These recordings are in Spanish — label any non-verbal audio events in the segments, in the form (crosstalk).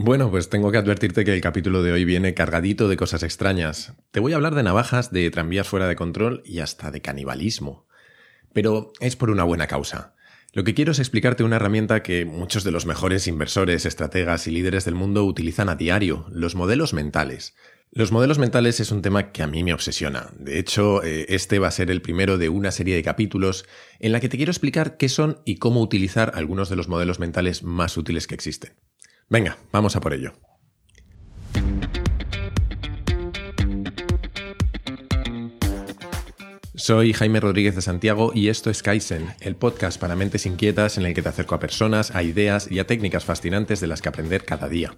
Bueno, pues tengo que advertirte que el capítulo de hoy viene cargadito de cosas extrañas. Te voy a hablar de navajas, de tranvías fuera de control y hasta de canibalismo. Pero es por una buena causa. Lo que quiero es explicarte una herramienta que muchos de los mejores inversores, estrategas y líderes del mundo utilizan a diario, los modelos mentales. Los modelos mentales es un tema que a mí me obsesiona. De hecho, eh, este va a ser el primero de una serie de capítulos en la que te quiero explicar qué son y cómo utilizar algunos de los modelos mentales más útiles que existen. Venga, vamos a por ello. Soy Jaime Rodríguez de Santiago y esto es Kaizen, el podcast para mentes inquietas en el que te acerco a personas, a ideas y a técnicas fascinantes de las que aprender cada día.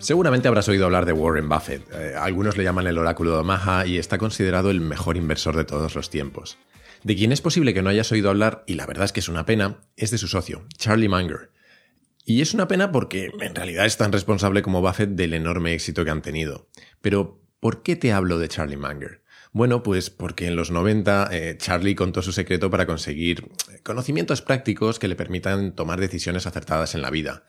Seguramente habrás oído hablar de Warren Buffett. Eh, algunos le llaman el oráculo de Omaha y está considerado el mejor inversor de todos los tiempos. De quien es posible que no hayas oído hablar, y la verdad es que es una pena, es de su socio, Charlie Munger. Y es una pena porque en realidad es tan responsable como Buffett del enorme éxito que han tenido. Pero, ¿por qué te hablo de Charlie Munger? Bueno, pues porque en los 90 eh, Charlie contó su secreto para conseguir conocimientos prácticos que le permitan tomar decisiones acertadas en la vida.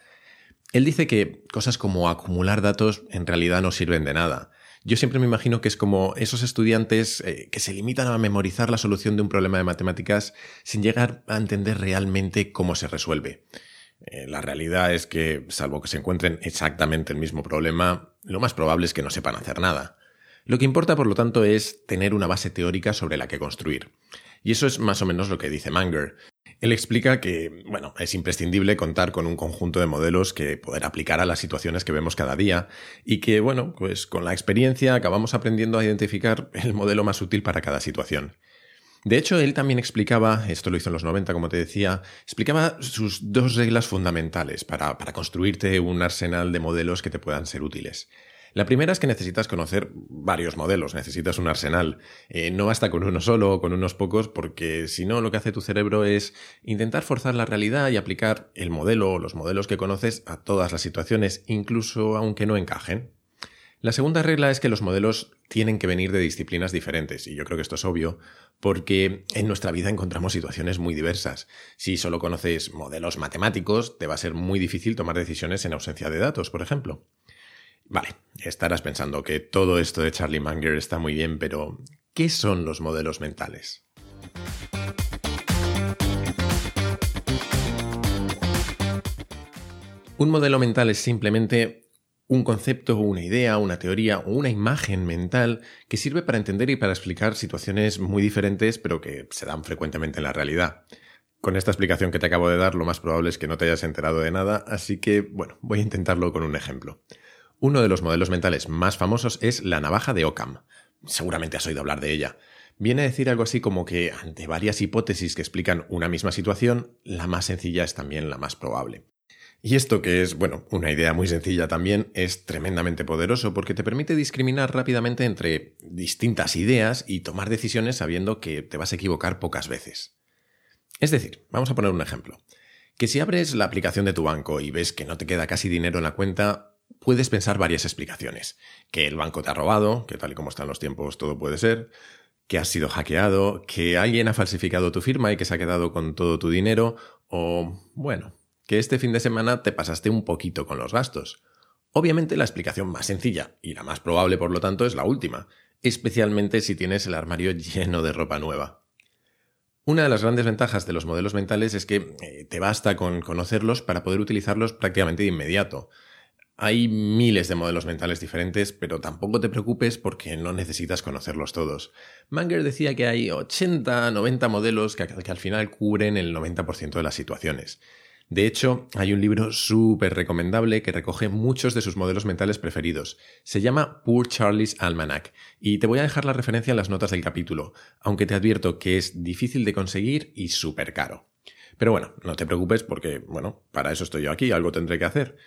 Él dice que cosas como acumular datos en realidad no sirven de nada. Yo siempre me imagino que es como esos estudiantes eh, que se limitan a memorizar la solución de un problema de matemáticas sin llegar a entender realmente cómo se resuelve. Eh, la realidad es que, salvo que se encuentren exactamente el mismo problema, lo más probable es que no sepan hacer nada. Lo que importa, por lo tanto, es tener una base teórica sobre la que construir. Y eso es más o menos lo que dice Manger. Él explica que, bueno, es imprescindible contar con un conjunto de modelos que poder aplicar a las situaciones que vemos cada día y que, bueno, pues con la experiencia acabamos aprendiendo a identificar el modelo más útil para cada situación. De hecho, él también explicaba, esto lo hizo en los 90, como te decía, explicaba sus dos reglas fundamentales para, para construirte un arsenal de modelos que te puedan ser útiles. La primera es que necesitas conocer varios modelos, necesitas un arsenal. Eh, no basta con uno solo o con unos pocos, porque si no, lo que hace tu cerebro es intentar forzar la realidad y aplicar el modelo o los modelos que conoces a todas las situaciones, incluso aunque no encajen. La segunda regla es que los modelos tienen que venir de disciplinas diferentes, y yo creo que esto es obvio, porque en nuestra vida encontramos situaciones muy diversas. Si solo conoces modelos matemáticos, te va a ser muy difícil tomar decisiones en ausencia de datos, por ejemplo. Vale, estarás pensando que todo esto de Charlie Munger está muy bien, pero ¿qué son los modelos mentales? Un modelo mental es simplemente un concepto, una idea, una teoría o una imagen mental que sirve para entender y para explicar situaciones muy diferentes pero que se dan frecuentemente en la realidad. Con esta explicación que te acabo de dar, lo más probable es que no te hayas enterado de nada, así que, bueno, voy a intentarlo con un ejemplo. Uno de los modelos mentales más famosos es la navaja de Occam. Seguramente has oído hablar de ella. Viene a decir algo así como que ante varias hipótesis que explican una misma situación, la más sencilla es también la más probable. Y esto que es, bueno, una idea muy sencilla también, es tremendamente poderoso porque te permite discriminar rápidamente entre distintas ideas y tomar decisiones sabiendo que te vas a equivocar pocas veces. Es decir, vamos a poner un ejemplo. Que si abres la aplicación de tu banco y ves que no te queda casi dinero en la cuenta, puedes pensar varias explicaciones. Que el banco te ha robado, que tal y como están los tiempos todo puede ser, que has sido hackeado, que alguien ha falsificado tu firma y que se ha quedado con todo tu dinero, o, bueno, que este fin de semana te pasaste un poquito con los gastos. Obviamente la explicación más sencilla, y la más probable por lo tanto, es la última, especialmente si tienes el armario lleno de ropa nueva. Una de las grandes ventajas de los modelos mentales es que eh, te basta con conocerlos para poder utilizarlos prácticamente de inmediato. Hay miles de modelos mentales diferentes, pero tampoco te preocupes porque no necesitas conocerlos todos. Manger decía que hay 80, 90 modelos que, al final cubren el 90% de las situaciones. De hecho, hay un libro súper recomendable que recoge muchos de sus modelos mentales preferidos. Se llama Poor Charlie's Almanac y te voy a dejar la referencia en las notas del capítulo, aunque te advierto que es difícil de conseguir y súper caro. Pero bueno, no te preocupes porque, bueno, para eso estoy yo aquí, algo tendré que hacer.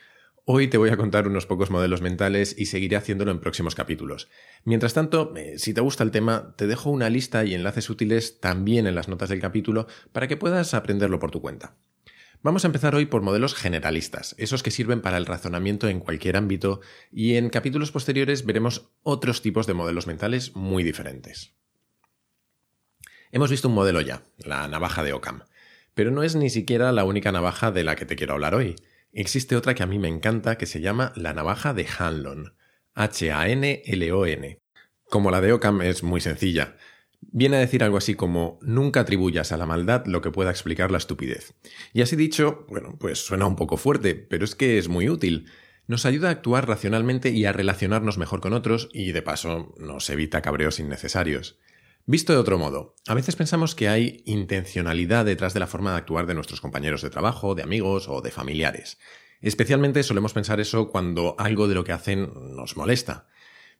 Hoy te voy a contar unos pocos modelos mentales y seguiré haciéndolo en próximos capítulos. Mientras tanto, eh, si te gusta el tema, te dejo una lista y enlaces útiles también en las notas del capítulo para que puedas aprenderlo por tu cuenta. Vamos a empezar hoy por modelos generalistas, esos que sirven para el razonamiento en cualquier ámbito, y en capítulos posteriores veremos otros tipos de modelos mentales muy diferentes. Hemos visto un modelo ya, la navaja de Occam. Pero no es ni siquiera la única navaja de la que te quiero hablar hoy. Existe otra que a mí me encanta que se llama la navaja de Hanlon. H-A-N-L-O-N. Como la de Ockham es muy sencilla. Viene a decir algo así como nunca atribuyas a la maldad lo que pueda explicar la estupidez. Y así dicho, bueno, pues suena un poco fuerte, pero es que es muy útil. Nos ayuda a actuar racionalmente y a relacionarnos mejor con otros y de paso nos evita cabreos innecesarios. Visto de otro modo, a veces pensamos que hay intencionalidad detrás de la forma de actuar de nuestros compañeros de trabajo, de amigos o de familiares. Especialmente solemos pensar eso cuando algo de lo que hacen nos molesta.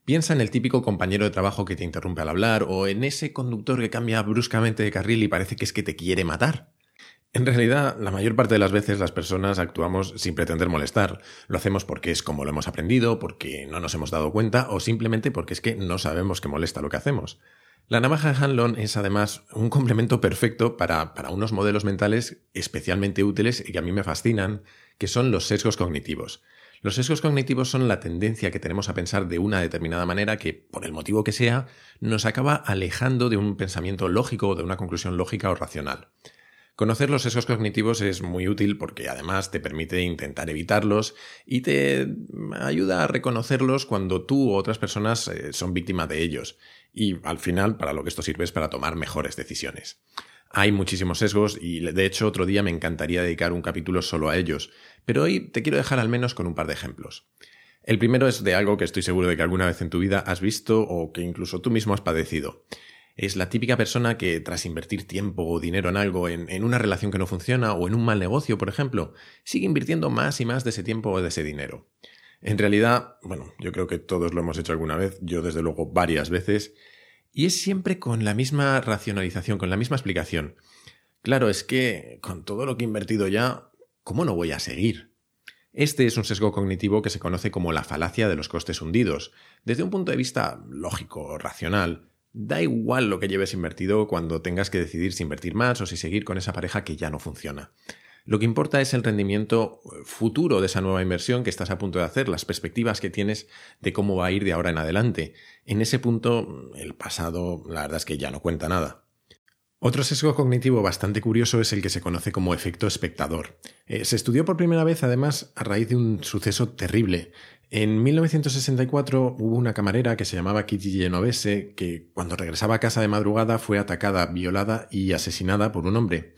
Piensa en el típico compañero de trabajo que te interrumpe al hablar o en ese conductor que cambia bruscamente de carril y parece que es que te quiere matar. En realidad, la mayor parte de las veces las personas actuamos sin pretender molestar. Lo hacemos porque es como lo hemos aprendido, porque no nos hemos dado cuenta o simplemente porque es que no sabemos que molesta lo que hacemos. La navaja de Hanlon es además un complemento perfecto para, para, unos modelos mentales especialmente útiles y que a mí me fascinan, que son los sesgos cognitivos. Los sesgos cognitivos son la tendencia que tenemos a pensar de una determinada manera que, por el motivo que sea, nos acaba alejando de un pensamiento lógico o de una conclusión lógica o racional. Conocer los sesgos cognitivos es muy útil porque además te permite intentar evitarlos y te ayuda a reconocerlos cuando tú u otras personas eh, son víctimas de ellos. Y al final, para lo que esto sirve es para tomar mejores decisiones. Hay muchísimos sesgos y de hecho otro día me encantaría dedicar un capítulo solo a ellos, pero hoy te quiero dejar al menos con un par de ejemplos. El primero es de algo que estoy seguro de que alguna vez en tu vida has visto o que incluso tú mismo has padecido. Es la típica persona que, tras invertir tiempo o dinero en algo, en, una relación que no funciona o en un mal negocio, por ejemplo, sigue invirtiendo más y más de ese tiempo o de ese dinero. En realidad, bueno, yo creo que todos lo hemos hecho alguna vez, yo desde luego varias veces, y es siempre con la misma racionalización, con la misma explicación. Claro, es que con todo lo que he invertido ya, ¿cómo no voy a seguir? Este es un sesgo cognitivo que se conoce como la falacia de los costes hundidos. Desde un punto de vista lógico, racional, Da igual lo que lleves invertido cuando tengas que decidir si invertir más o si seguir con esa pareja que ya no funciona. Lo que importa es el rendimiento eh, futuro de esa nueva inversión que estás a punto de hacer, las perspectivas que tienes de cómo va a ir de ahora en adelante. En ese punto, el pasado, la verdad es que ya no cuenta nada. Otro sesgo cognitivo bastante curioso es el que se conoce como efecto espectador. Eh, se estudió por primera vez, además, a raíz de un suceso terrible. En 1964 hubo una camarera que se llamaba Kitty Genovese que cuando regresaba a casa de madrugada fue atacada, violada y asesinada por un hombre.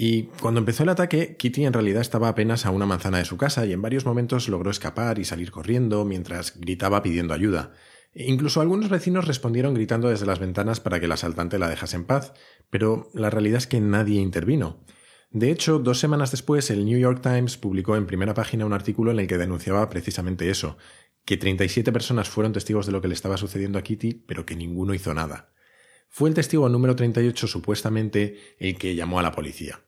Y cuando empezó el ataque, Kitty en realidad estaba apenas a una manzana de su casa y en varios momentos logró escapar y salir corriendo mientras gritaba pidiendo ayuda. E incluso algunos vecinos respondieron gritando desde las ventanas para que el asaltante la dejase en paz, pero la realidad es que nadie intervino. De hecho, dos semanas después, el New York Times publicó en primera página un artículo en el que denunciaba precisamente eso, que 37 personas fueron testigos de lo que le estaba sucediendo a Kitty, pero que ninguno hizo nada. Fue el testigo número 38 supuestamente el que llamó a la policía.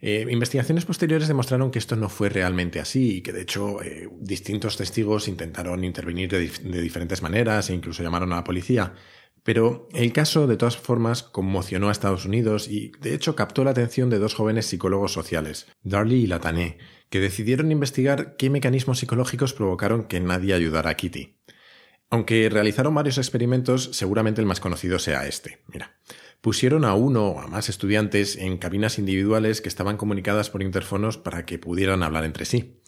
Eh, investigaciones posteriores demostraron que esto no fue realmente así y que de hecho eh, distintos testigos intentaron intervenir de diferentes maneras e incluso llamaron a la policía, pero el caso, de todas formas, conmocionó a Estados Unidos y, de hecho, captó la atención de dos jóvenes psicólogos sociales, Darley y Latané, que decidieron investigar qué mecanismos psicológicos provocaron que nadie ayudara a Kitty. Aunque realizaron varios experimentos, seguramente el más conocido sea este. Mira, pusieron a uno o a más estudiantes en cabinas individuales que estaban comunicadas por interfonos para que pudieran hablar entre sí.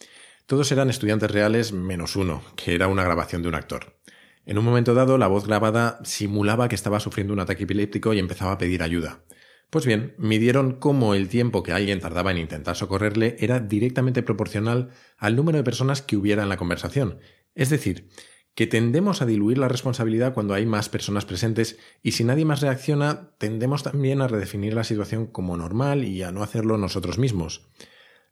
Todos eran estudiantes reales menos uno, que era una grabación de un actor. En un momento dado, la voz grabada simulaba que estaba sufriendo un ataque epiléptico y empezaba a pedir ayuda. Pues bien, midieron cómo el tiempo que alguien tardaba en intentar socorrerle era directamente proporcional al número de personas que hubiera en la conversación. Es decir, que tendemos a diluir la responsabilidad cuando hay más personas presentes y si nadie más reacciona, tendemos también a redefinir la situación como normal y a no hacerlo nosotros mismos.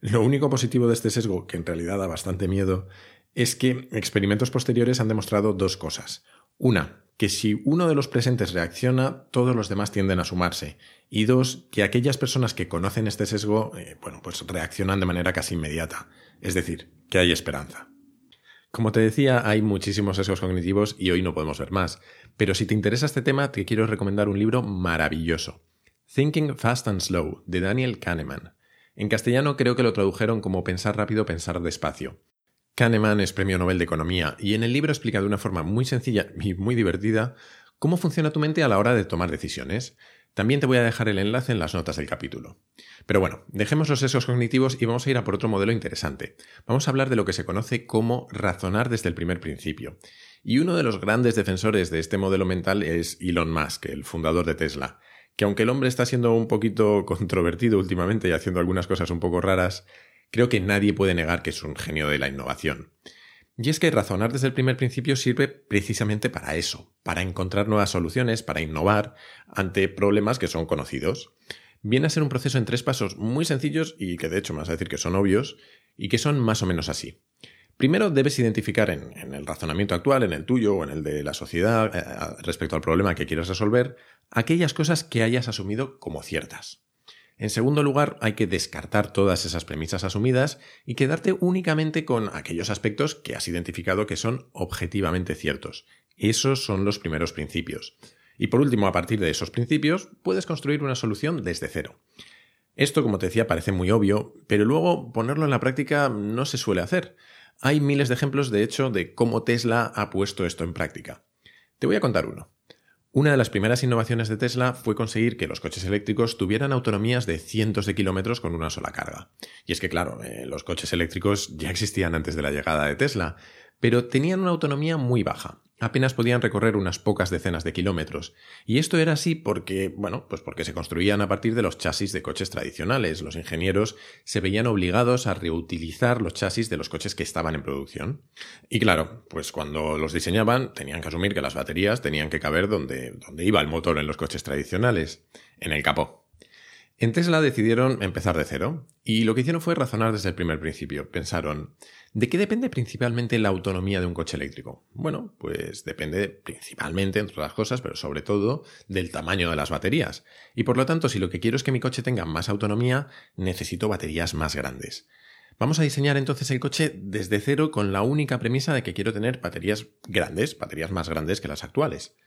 Lo único positivo de este sesgo, que en realidad da bastante miedo, es que experimentos posteriores han demostrado dos cosas. Una, que si uno de los presentes reacciona, todos los demás tienden a sumarse. Y dos, que aquellas personas que conocen este sesgo, eh, bueno, pues reaccionan de manera casi inmediata. Es decir, que hay esperanza. Como te decía, hay muchísimos sesgos cognitivos y hoy no podemos ver más. Pero si te interesa este tema, te quiero recomendar un libro maravilloso. Thinking Fast and Slow, de Daniel Kahneman. En castellano creo que lo tradujeron como Pensar rápido, pensar despacio. Kahneman es premio Nobel de Economía y en el libro explica de una forma muy sencilla y muy divertida cómo funciona tu mente a la hora de tomar decisiones. También te voy a dejar el enlace en las notas del capítulo. Pero bueno, dejemos los sesgos cognitivos y vamos a ir a por otro modelo interesante. Vamos a hablar de lo que se conoce como razonar desde el primer principio. Y uno de los grandes defensores de este modelo mental es Elon Musk, el fundador de Tesla, que aunque el hombre está siendo un poquito (laughs) controvertido últimamente y haciendo algunas cosas un poco raras, creo que nadie puede negar que es un genio de la innovación. Y es que razonar desde el primer principio sirve precisamente para eso, para encontrar nuevas soluciones, para innovar ante problemas que son conocidos. Viene a ser un proceso en tres pasos muy sencillos y que de hecho me vas a decir que son obvios y que son más o menos así. Primero debes identificar en, el razonamiento actual, en el tuyo o en el de la sociedad, eh, respecto al problema que quieres resolver, aquellas cosas que hayas asumido como ciertas. En segundo lugar, hay que descartar todas esas premisas asumidas y quedarte únicamente con aquellos aspectos que has identificado que son objetivamente ciertos. Esos son los primeros principios. Y por último, a partir de esos principios, puedes construir una solución desde cero. Esto, como te decía, parece muy obvio, pero luego ponerlo en la práctica no se suele hacer. Hay miles de ejemplos, de hecho, de cómo Tesla ha puesto esto en práctica. Te voy a contar uno. Una de las primeras innovaciones de Tesla fue conseguir que los coches eléctricos tuvieran autonomías de cientos de kilómetros con una sola carga. Y es que, claro, eh, los coches eléctricos ya existían antes de la llegada de Tesla, pero tenían una autonomía muy baja apenas podían recorrer unas pocas decenas de kilómetros. Y esto era así porque, bueno, pues porque se construían a partir de los chasis de coches tradicionales. Los ingenieros se veían obligados a reutilizar los chasis de los coches que estaban en producción. Y claro, pues cuando los diseñaban tenían que asumir que las baterías tenían que caber donde, donde iba el motor en los coches tradicionales, en el capó. En Tesla decidieron empezar de cero, y lo que hicieron fue razonar desde el primer principio. Pensaron, ¿de qué depende principalmente la autonomía de un coche eléctrico? Bueno, pues depende principalmente, entre otras cosas, pero sobre todo, del tamaño de las baterías. Y por lo tanto, si lo que quiero es que mi coche tenga más autonomía, necesito baterías más grandes. Vamos a diseñar entonces el coche desde cero con la única premisa de que quiero tener baterías grandes, baterías más grandes que las actuales.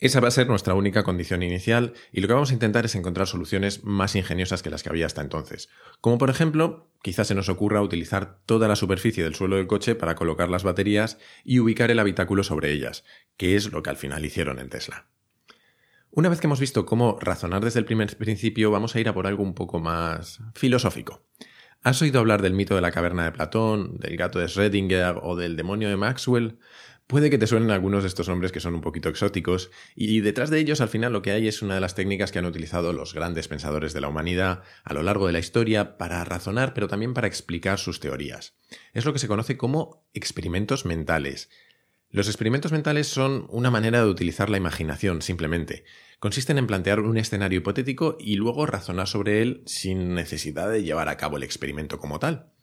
Esa va a ser nuestra única condición inicial y lo que vamos a intentar es encontrar soluciones más ingeniosas que las que había hasta entonces. Como por ejemplo, quizás se nos ocurra utilizar toda la superficie del suelo del coche para colocar las baterías y ubicar el habitáculo sobre ellas, que es lo que al final hicieron en Tesla. Una vez que hemos visto cómo razonar desde el primer principio, vamos a ir a por algo un poco más filosófico. ¿Has oído hablar del mito de la caverna de Platón, del gato de Schrödinger o del demonio de Maxwell? Puede que te suenen algunos de estos nombres que son un poquito exóticos, y detrás de ellos al final lo que hay es una de las técnicas que han utilizado los grandes pensadores de la humanidad a lo largo de la historia para razonar, pero también para explicar sus teorías. Es lo que se conoce como experimentos mentales. Los experimentos mentales son una manera de utilizar la imaginación, simplemente. Consisten en plantear un escenario hipotético y luego razonar sobre él sin necesidad de llevar a cabo el experimento como tal.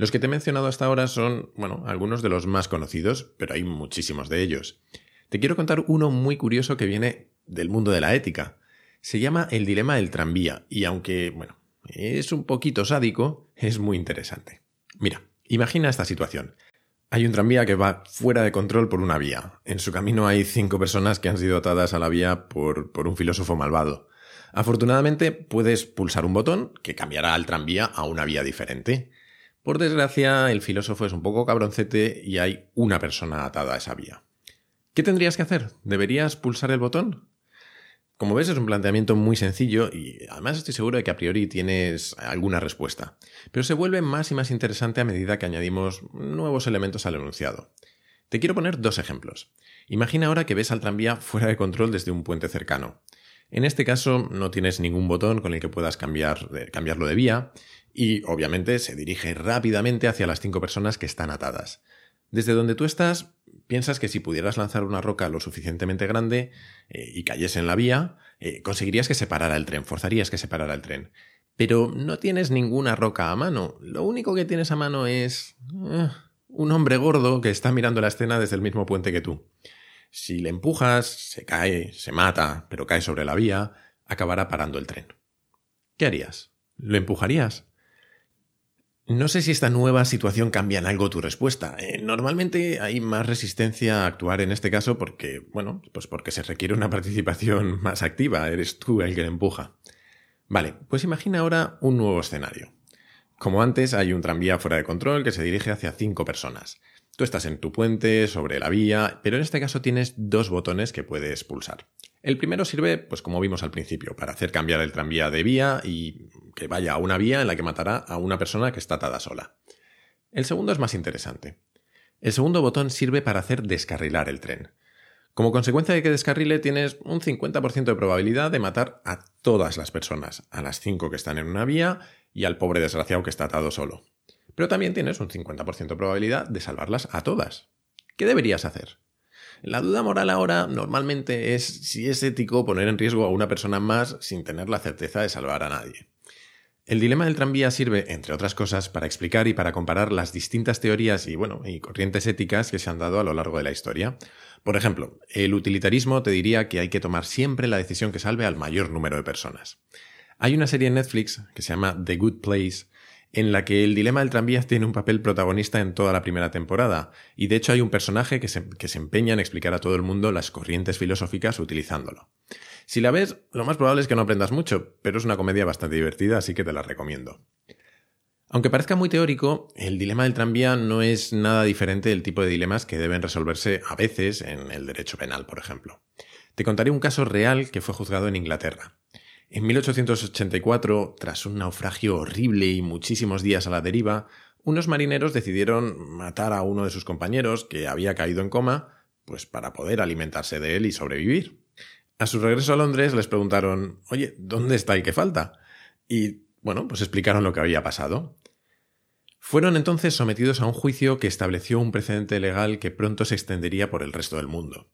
Los que te he mencionado hasta ahora son, bueno, algunos de los más conocidos, pero hay muchísimos de ellos. Te quiero contar uno muy curioso que viene del mundo de la ética. Se llama el dilema del tranvía y aunque, bueno, es un poquito sádico, es muy interesante. Mira, imagina esta situación. Hay un tranvía que va fuera de control por una vía. En su camino hay cinco personas que han sido atadas a la vía por, por un filósofo malvado. Afortunadamente puedes pulsar un botón que cambiará al tranvía a una vía diferente. Por desgracia, el filósofo es un poco cabroncete y hay una persona atada a esa vía. ¿Qué tendrías que hacer? ¿Deberías pulsar el botón? Como ves, es un planteamiento muy sencillo y además estoy seguro de que a priori tienes alguna respuesta. Pero se vuelve más y más interesante a medida que añadimos nuevos elementos al enunciado. Te quiero poner dos ejemplos. Imagina ahora que ves al tranvía fuera de control desde un puente cercano. En este caso no tienes ningún botón con el que puedas cambiar, cambiarlo de vía y obviamente se dirige rápidamente hacia las cinco personas que están atadas. Desde donde tú estás, piensas que si pudieras lanzar una roca lo suficientemente grande eh, y cayese en la vía, eh, conseguirías que se parara el tren, forzarías que se parara el tren. Pero no tienes ninguna roca a mano. Lo único que tienes a mano es eh, un hombre gordo que está mirando la escena desde el mismo puente que tú. Si le empujas, se cae, se mata, pero cae sobre la vía, acabará parando el tren. ¿Qué harías? ¿Lo empujarías? No sé si esta nueva situación cambia en algo tu respuesta. Eh, normalmente hay más resistencia a actuar en este caso porque, bueno, pues porque se requiere una (laughs) participación más activa, eres tú el que le empuja. Vale, pues imagina ahora un nuevo escenario. Como antes, hay un tranvía fuera de control que se dirige hacia cinco personas. Tú estás en tu puente, sobre la vía, pero en este caso tienes dos botones que puedes pulsar. El primero sirve, pues como vimos al principio, para hacer cambiar el tranvía de vía y que vaya a una vía en la que matará a una persona que está atada sola. El segundo es más interesante. El segundo botón sirve para hacer descarrilar el tren. Como consecuencia de que descarrile tienes un 50% de probabilidad de matar a todas las personas, a las 5 que están en una vía y al pobre desgraciado que está atado solo pero también tienes un 50% de probabilidad de salvarlas a todas. ¿Qué deberías hacer? La duda moral ahora normalmente es si es ético poner en riesgo a una persona más sin tener la certeza de salvar a nadie. El dilema del tranvía sirve, entre otras cosas, para explicar y para comparar las distintas teorías y, bueno, y corrientes éticas que se han dado a lo largo de la historia. Por ejemplo, el utilitarismo te diría que hay que tomar siempre la decisión que salve al mayor número de personas. Hay una serie en Netflix que se llama The Good Place en la que el dilema del tranvía tiene un papel protagonista en toda la primera temporada, y de hecho hay un personaje que se, que se, empeña en explicar a todo el mundo las corrientes filosóficas utilizándolo. Si la ves, lo más probable es que no aprendas mucho, pero es una comedia bastante divertida, así que te la recomiendo. Aunque parezca muy teórico, el dilema del tranvía no es nada diferente del tipo de dilemas que deben resolverse a veces en el derecho penal, por ejemplo. Te contaré un caso real que fue juzgado en Inglaterra. En 1884, tras un naufragio horrible y muchísimos días a la deriva, unos marineros decidieron matar a uno de sus compañeros que había caído en coma, pues para poder alimentarse de él y sobrevivir. A su regreso a Londres les preguntaron, oye, ¿dónde está el que falta? Y, bueno, pues explicaron lo que había pasado. Fueron entonces sometidos a un juicio que estableció un precedente legal que pronto se extendería por el resto del mundo.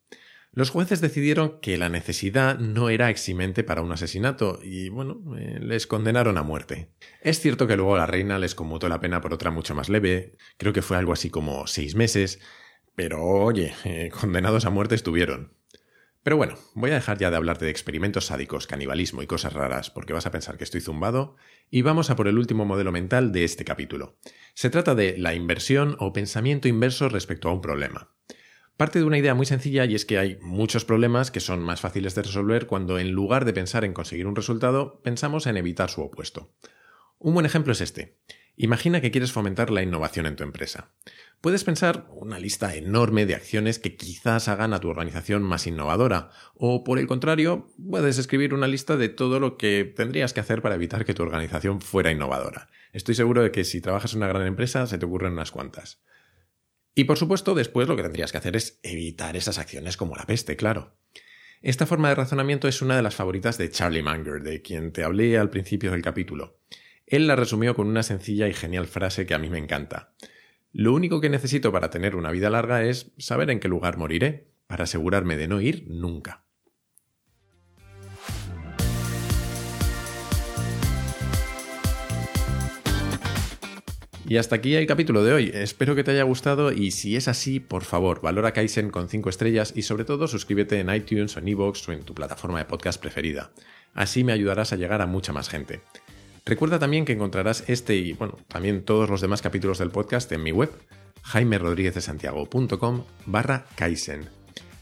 Los jueces decidieron que la necesidad no era eximente para un asesinato y, bueno, eh, les condenaron a muerte. Es cierto que luego la reina les conmutó la pena por otra mucho más leve, creo que fue algo así como seis meses, pero oye, eh, condenados a muerte estuvieron. Pero bueno, voy a dejar ya de hablarte de experimentos sádicos, canibalismo y cosas raras, porque vas a pensar que estoy zumbado, y vamos a por el último modelo mental de este capítulo. Se trata de la inversión o pensamiento inverso respecto a un problema. Parte de una idea muy sencilla y es que hay muchos problemas que son más fáciles de resolver cuando en lugar de pensar en conseguir un resultado, pensamos en evitar su opuesto. Un buen ejemplo es este. Imagina que quieres fomentar la innovación en tu empresa. Puedes pensar una lista enorme de acciones que quizás hagan a tu organización más innovadora, o por el contrario, puedes escribir una lista de todo lo que tendrías que hacer para evitar que tu organización fuera innovadora. Estoy seguro de que si trabajas en una gran empresa se te ocurren unas cuantas. Y por supuesto, después lo que tendrías que hacer es evitar esas acciones como la peste, claro. Esta forma de razonamiento es una de las favoritas de Charlie Munger, de quien te hablé al principio del capítulo. Él la resumió con una sencilla y genial frase que a mí me encanta. Lo único que necesito para tener una vida larga es saber en qué lugar moriré, para asegurarme de no ir nunca. Y hasta aquí el capítulo de hoy. Espero que te haya gustado y si es así, por favor, valora Kaizen con 5 estrellas y sobre todo suscríbete en iTunes o en iVoox o en tu plataforma de podcast preferida. Así me ayudarás a llegar a mucha más gente. Recuerda también que encontrarás este y, bueno, también todos los demás capítulos del podcast en mi web, jaimerodríguezdesantiago.com barra Kaizen.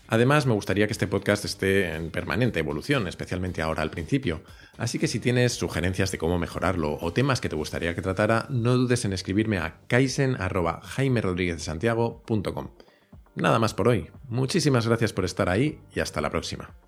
Además, me gustaría que este podcast esté en permanente evolución, especialmente ahora al principio. Así que si tienes sugerencias de cómo mejorarlo o temas que te gustaría que tratara, no dudes en escribirme a kaisen.jaimerodríguezsantiago.com. Nada más por hoy. Muchísimas gracias por estar ahí y hasta la próxima.